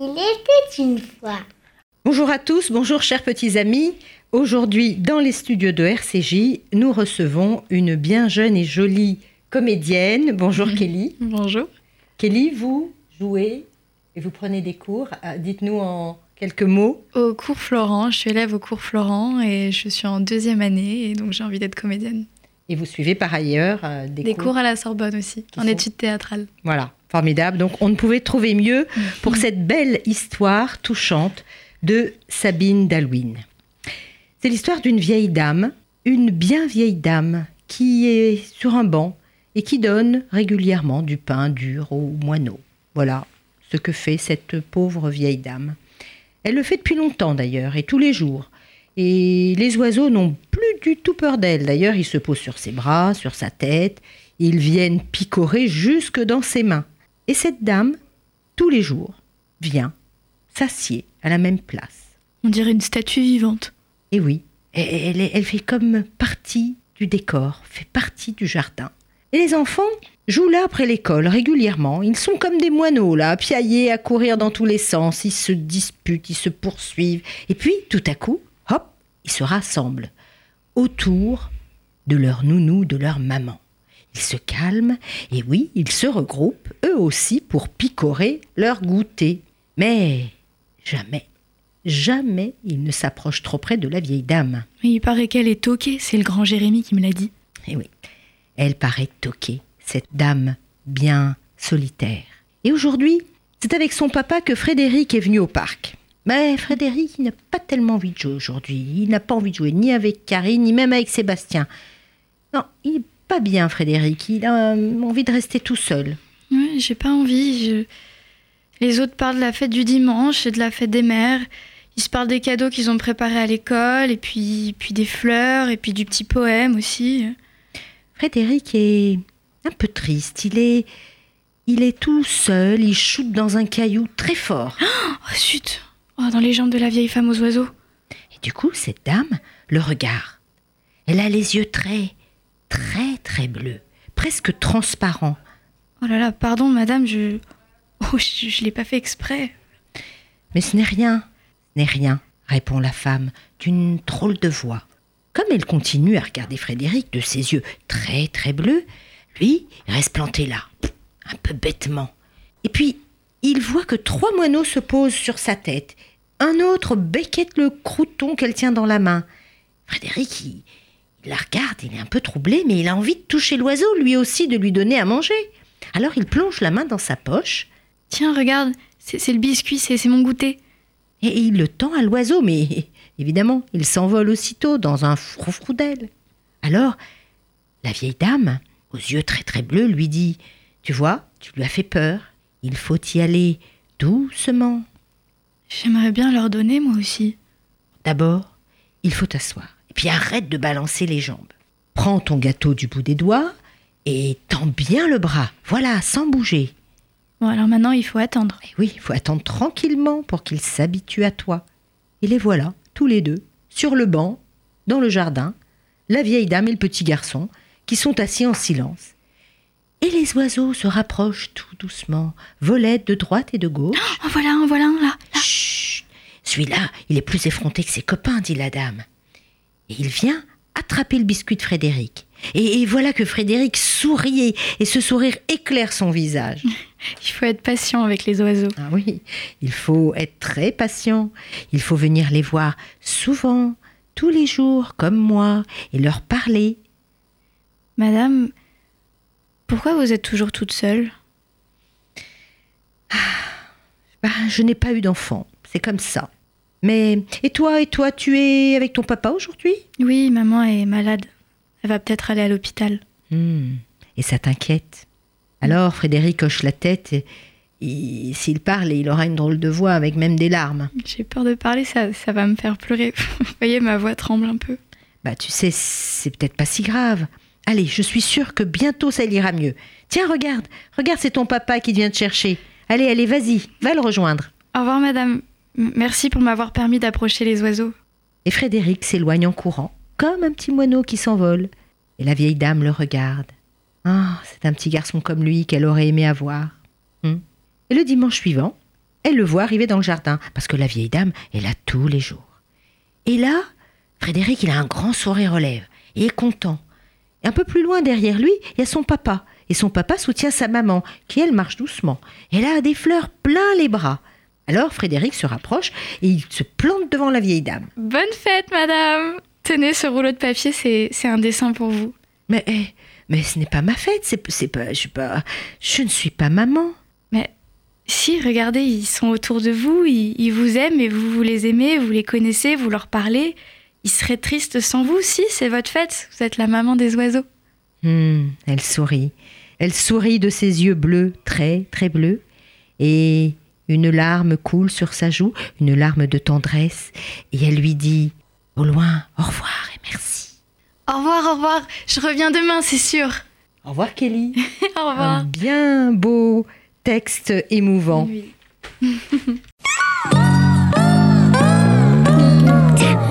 Il était une fois. Bonjour à tous, bonjour chers petits amis. Aujourd'hui, dans les studios de RCJ, nous recevons une bien jeune et jolie comédienne. Bonjour Kelly. Bonjour. Kelly, vous jouez et vous prenez des cours. Ah, Dites-nous en quelques mots. Au cours Florent, je suis élève au cours Florent et je suis en deuxième année et donc j'ai envie d'être comédienne. Et vous suivez par ailleurs euh, des, Des cours à la Sorbonne aussi, en sont- études théâtrales. Voilà, formidable. Donc on ne pouvait trouver mieux pour cette belle histoire touchante de Sabine d'Alwyn. C'est l'histoire d'une vieille dame, une bien vieille dame, qui est sur un banc et qui donne régulièrement du pain dur aux moineaux. Voilà ce que fait cette pauvre vieille dame. Elle le fait depuis longtemps d'ailleurs, et tous les jours. Et les oiseaux n'ont plus du tout peur d'elle. D'ailleurs, ils se posent sur ses bras, sur sa tête. Ils viennent picorer jusque dans ses mains. Et cette dame, tous les jours, vient, s'assied à la même place. On dirait une statue vivante. Et oui, elle, elle- elle fait comme partie du décor, fait partie du jardin. Et les enfants jouent là après l'école régulièrement. Ils sont comme des moineaux là, piaillés à courir dans tous les sens. Ils se disputent, ils se poursuivent. Et puis, tout à coup, hop, ils se rassemblent autour de leur nounou, de leur maman. Ils se calment et oui, ils se regroupent eux aussi pour picorer leur goûter. Mais jamais, jamais ils ne s'approchent trop près de la vieille dame. Mais il paraît qu'elle est toquée, c'est le grand Jérémy qui me l'a dit. Et Eh oui, elle paraît toquée, cette dame bien solitaire. Et aujourd'hui, c'est avec son papa que Frédéric est venu au parc. Mais Frédéric il n'a pas tellement envie de jouer aujourd'hui. Il n'a pas envie de jouer ni avec Karine, ni même avec Sébastien. Non, il pas bien, Frédéric. Il a euh, envie de rester tout seul. Ouais, j'ai pas envie. je- Les autres parlent de la fête du dimanche et de la fête des mères. Ils se parlent des cadeaux qu'ils ont préparés à l'école, et puis, puis des fleurs, et puis du petit poème aussi. Frédéric est un peu triste. Il est, il est tout seul. Il chute dans un caillou très fort. Oh, zut Oh, Dans les jambes de la vieille femme aux oiseaux. Et du coup, cette dame le regarde. Elle a les yeux très, très, très bleus, presque transparents. Oh là là, pardon madame, je... Oh, je, je l'ai pas fait exprès. Mais ce n'est rien, ce n'est rien, répond la femme d'une drôle de voix. Comme elle continue à regarder Frédéric de ses yeux très, très bleus, lui il reste planté là, un peu bêtement. Et puis, il voit que trois moineaux se posent sur sa tête. Un autre becquette le crouton qu'elle tient dans la main. Frédéric, il, il la regarde, il est un peu troublé, mais il a envie de toucher l'oiseau, lui aussi, de lui donner à manger. Alors il plonge la main dans sa poche Tiens, regarde, c'est c'est le biscuit, c'est c'est mon goûter. et il le tend à l'oiseau, mais évidemment, il s'envole aussitôt dans un froufrou d'ailes. Alors, la vieille dame, aux yeux très très bleus, lui dit Tu vois, tu lui as fait peur, il faut y aller doucement. J'aimerais bien leur donner moi aussi. D'abord, il faut t'asseoir, puis arrête de balancer les jambes. Prends ton gâteau du bout des doigts et tends bien le bras, voilà, sans bouger. Bon, alors maintenant, il faut attendre. Et oui, il faut attendre tranquillement pour qu'il s'habitue à toi. Et les voilà, tous les deux, sur le banc, dans le jardin, la vieille dame et le petit garçon, qui sont assis en silence. Et les oiseaux se rapprochent tout doucement, volettent de droite et de gauche. Oh, voilà un, voilà un, là. Chut Celui-là, il est plus effronté que ses copains, dit la dame. Et il vient attraper le biscuit de Frédéric. Et, et voilà que Frédéric sourit et- ce sourire éclaire son visage. Il faut être patient avec les oiseaux. Ah oui, il faut être très patient. Il faut venir les voir souvent, tous les jours, comme moi, et leur parler. Madame, pourquoi vous êtes toujours toute seule? Bah, je n'ai pas eu d'enfant, c'est comme ça. Mais et toi, et toi, tu es avec ton papa aujourd'hui? Oui, maman est malade. Elle va peut-être aller à l'hôpital. Hmm, Et ça t'inquiète? Alors Frédéric hoche la tête. S'il parle, il aura une drôle de voix avec même des larmes. J'ai peur de parler, ça, ça va me faire pleurer. Vous voyez, ma voix tremble un peu. Bah, tu sais, c'est peut-être pas si grave. Allez, je suis sûre que bientôt ça ira mieux. Tiens, regarde, regarde, c'est ton papa qui vient te chercher. Allez, allez, vas-y, va le rejoindre. Au revoir, madame. Merci pour m'avoir permis d'approcher les oiseaux. Et Frédéric s'éloigne en courant, comme un petit moineau qui s'envole. Et la vieille dame le regarde. Ah, c'est un petit garçon comme lui qu'elle aurait aimé avoir. Hmm. Et le dimanche suivant, elle le voit arriver dans le jardin, parce que la vieille dame est là tous les jours. Et là, Frédéric, il a un grand sourire aux lèvres, et est content. Et un peu plus loin derrière lui, il y a son papa. Et son papa soutient sa maman, qui elle marche doucement. Elle a des fleurs plein les bras. Alors Frédéric se rapproche et il se plante devant la vieille dame. Bonne fête, madame Tenez, ce rouleau de papier, c'est c'est un dessin pour vous. Mais, eh, mais ce n'est pas ma fête, c'est c'est pas, je, pas, je ne suis pas maman. Mais si, regardez, ils sont autour de vous, ils, ils vous aiment et vous, vous les aimez, vous les connaissez, vous leur parlez. Ils seraient tristes sans vous, si, c'est votre fête, vous êtes la maman des oiseaux. Hmm, elle sourit. Elle sourit de ses yeux bleus, très, très bleus. Et une larme coule sur sa joue, une larme de tendresse, et elle lui dit au loin au revoir et merci. Au revoir, au revoir, je reviens demain, c'est sûr. Au revoir Kelly. au revoir. Un bien beau texte émouvant.